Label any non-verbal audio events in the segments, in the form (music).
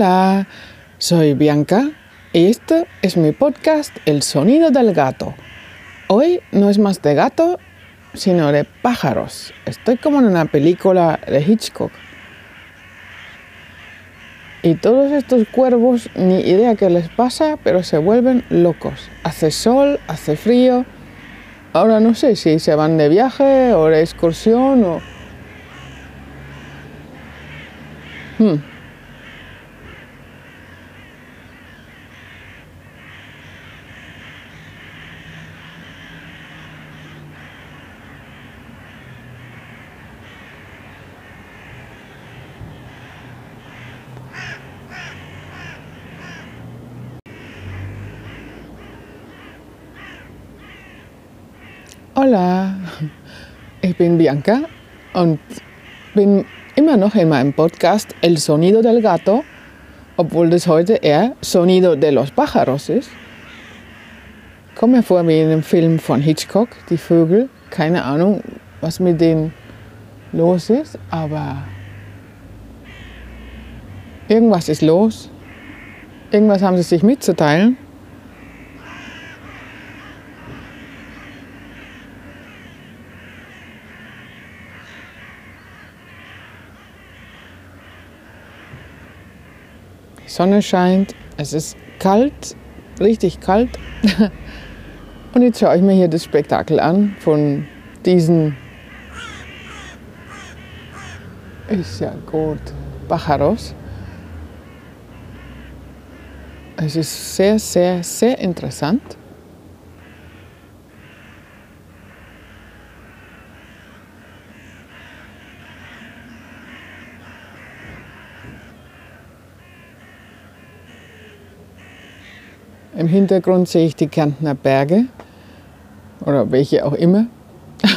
Hola, soy Bianca y este es mi podcast El sonido del gato. Hoy no es más de gato, sino de pájaros. Estoy como en una película de Hitchcock. Y todos estos cuervos, ni idea qué les pasa, pero se vuelven locos. Hace sol, hace frío. Ahora no sé si se van de viaje o de excursión o... Hmm. Hola, ich bin Bianca und bin immer noch in meinem Podcast El Sonido del Gato, obwohl das heute eher Sonido de los Pájaros ist. Kommt mir vor wie in einem Film von Hitchcock, die Vögel. Keine Ahnung, was mit denen los ist, aber irgendwas ist los. Irgendwas haben sie sich mitzuteilen. Sonne scheint, es ist kalt, richtig kalt. (laughs) Und jetzt schaue ich mir hier das Spektakel an von diesen, ist ja gut, Pájaros. Es ist sehr, sehr, sehr interessant. Im Hintergrund sehe ich die Kärntner Berge oder welche auch immer. (laughs)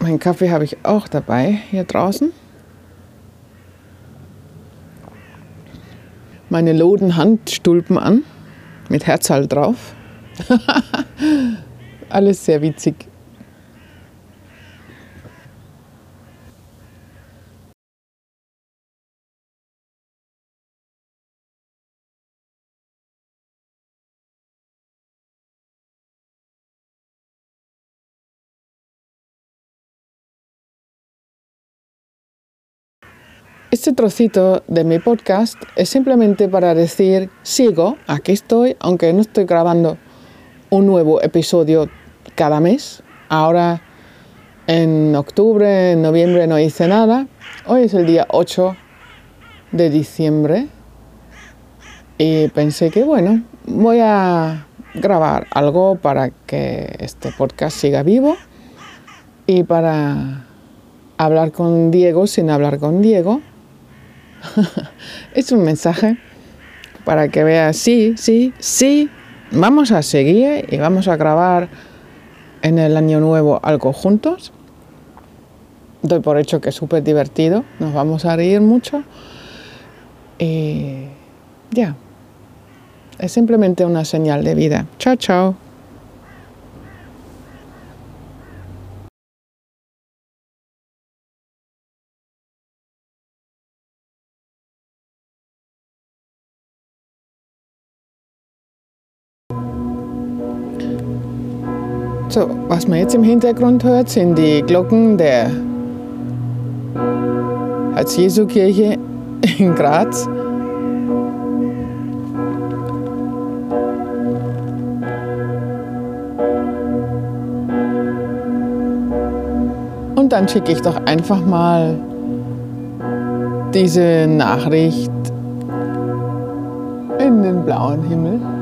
mein Kaffee habe ich auch dabei hier draußen. Meine loden Handstulpen an mit Herzal drauf. (laughs) Alles sehr witzig. Este trocito de mi podcast es simplemente para decir, sigo, aquí estoy, aunque no estoy grabando un nuevo episodio cada mes. Ahora en octubre, en noviembre no hice nada. Hoy es el día 8 de diciembre y pensé que bueno, voy a grabar algo para que este podcast siga vivo y para hablar con Diego sin hablar con Diego (laughs) es un mensaje para que veas, sí, sí, sí, vamos a seguir y vamos a grabar en el año nuevo algo juntos. Doy por hecho que es súper divertido, nos vamos a reír mucho. Y ya, es simplemente una señal de vida. Chao, chao. So, was man jetzt im Hintergrund hört, sind die Glocken der Herz-Jesu-Kirche in Graz. Und dann schicke ich doch einfach mal diese Nachricht in den blauen Himmel.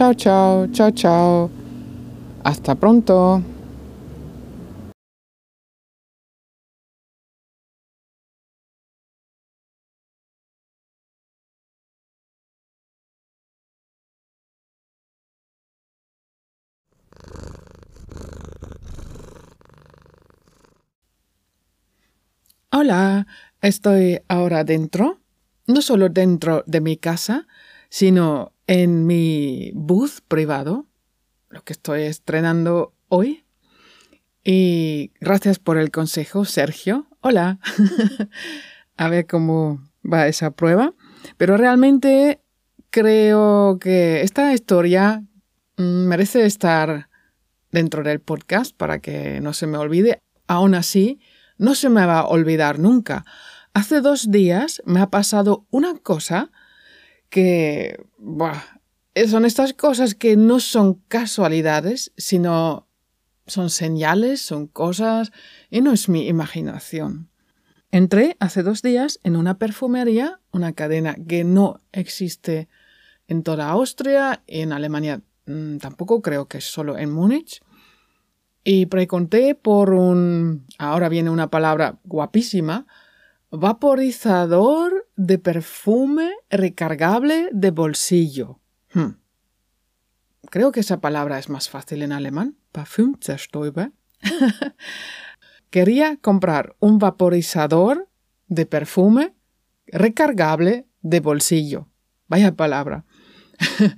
Chao, chao, chao, chao. Hasta pronto. Hola, estoy ahora dentro no solo dentro de mi casa, sino en mi booth privado, lo que estoy estrenando hoy. Y gracias por el consejo, Sergio. Hola. (laughs) A ver cómo va esa prueba. Pero realmente creo que esta historia mm, merece estar dentro del podcast para que no se me olvide. Aún así, no se me va a olvidar nunca. Hace dos días me ha pasado una cosa que son estas cosas que no son casualidades, sino son señales, son cosas, y no es mi imaginación. Entré hace dos días en una perfumería, una cadena que no existe en toda Austria en Alemania mm, tampoco, creo que es solo en Múnich. Y pregunté por un, ahora viene una palabra guapísima, vaporizador de perfume recargable de bolsillo. Hmm. Creo que esa palabra es más fácil en alemán, Parfümzerstäuber. (laughs) Quería comprar un vaporizador de perfume recargable de bolsillo. Vaya palabra. (laughs)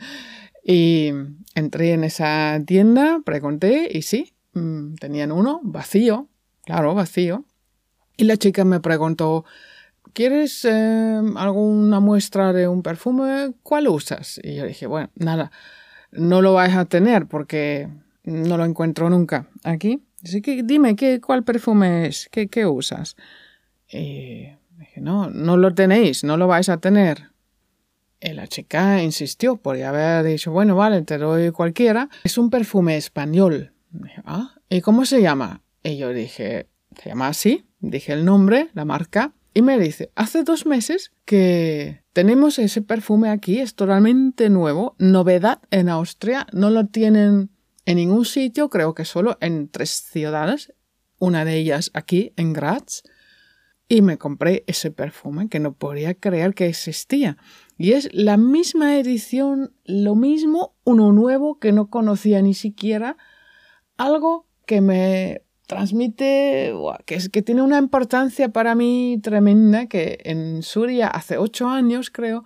y entré en esa tienda, pregunté y sí, mm, tenían uno vacío, claro, vacío. Y la chica me preguntó, ¿quieres eh, alguna muestra de un perfume? ¿Cuál usas? Y yo dije, bueno, nada, no lo vais a tener porque no lo encuentro nunca aquí. Así que dime, ¿qué, ¿cuál perfume es? ¿Qué, qué usas? Y dije, no, no lo tenéis, no lo vais a tener. Y la chica insistió, podría haber dicho, bueno, vale, te doy cualquiera. Es un perfume español. Dije, ah, ¿y cómo se llama? Y yo dije, se llama así. Dije el nombre, la marca. Y me dice, hace dos meses que tenemos ese perfume aquí, es totalmente nuevo, novedad en Austria, no lo tienen en ningún sitio, creo que solo en tres ciudades, una de ellas aquí en Graz, y me compré ese perfume que no podía creer que existía. Y es la misma edición, lo mismo, uno nuevo que no conocía ni siquiera, algo que me transmite, que, es, que tiene una importancia para mí tremenda, que en Suria hace ocho años, creo,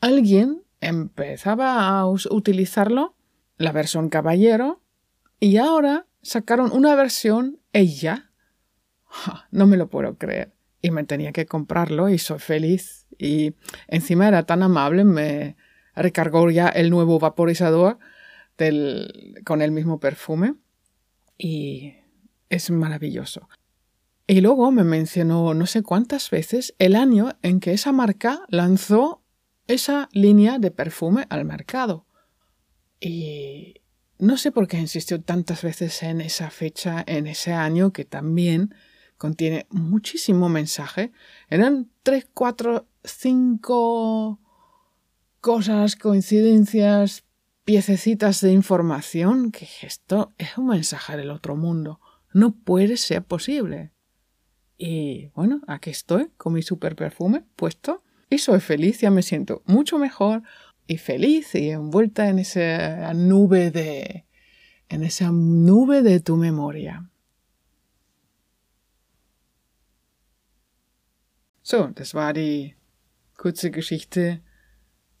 alguien empezaba a utilizarlo la versión caballero, y ahora sacaron una versión ella. No me lo puedo creer. Y me tenía que comprarlo y soy feliz. Y encima era tan amable, me recargó ya el nuevo vaporizador del, con el mismo perfume. Y es maravilloso. Y luego me mencionó no sé cuántas veces el año en que esa marca lanzó esa línea de perfume al mercado. Y no sé por qué insistió tantas veces en esa fecha, en ese año que también contiene muchísimo mensaje. Eran tres, cuatro, cinco cosas, coincidencias, piececitas de información que esto es un mensaje del otro mundo. No puede ser posible. Y bueno, aquí estoy con mi super perfume puesto y soy feliz, ya me siento mucho mejor, y feliz y envuelta en esa nube de, en esa nube de tu memoria. So, das war die kurze Geschichte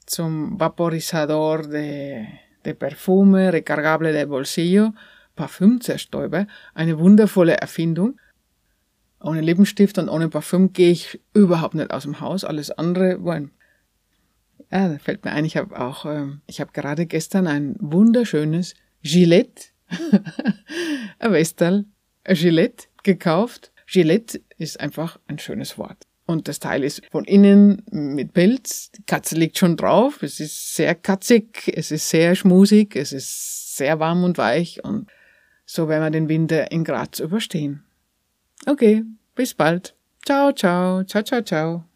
zum Vaporisador de, de Perfume, recargable de bolsillo, Parfümzerstäuber, eine wundervolle Erfindung. Ohne Lippenstift und ohne Parfüm gehe ich überhaupt nicht aus dem Haus. Alles andere, bueno, Ja, da fällt mir ein, ich habe auch, äh, ich habe gerade gestern ein wunderschönes Gillette, (laughs) ein Westal, ein Gillette gekauft. Gillette ist einfach ein schönes Wort. Und das Teil ist von innen mit Pilz. Die Katze liegt schon drauf. Es ist sehr katzig, es ist sehr schmusig, es ist sehr warm und weich und so werden wir den Winter in Graz überstehen. Okay, bis bald. Ciao, ciao, ciao, ciao, ciao.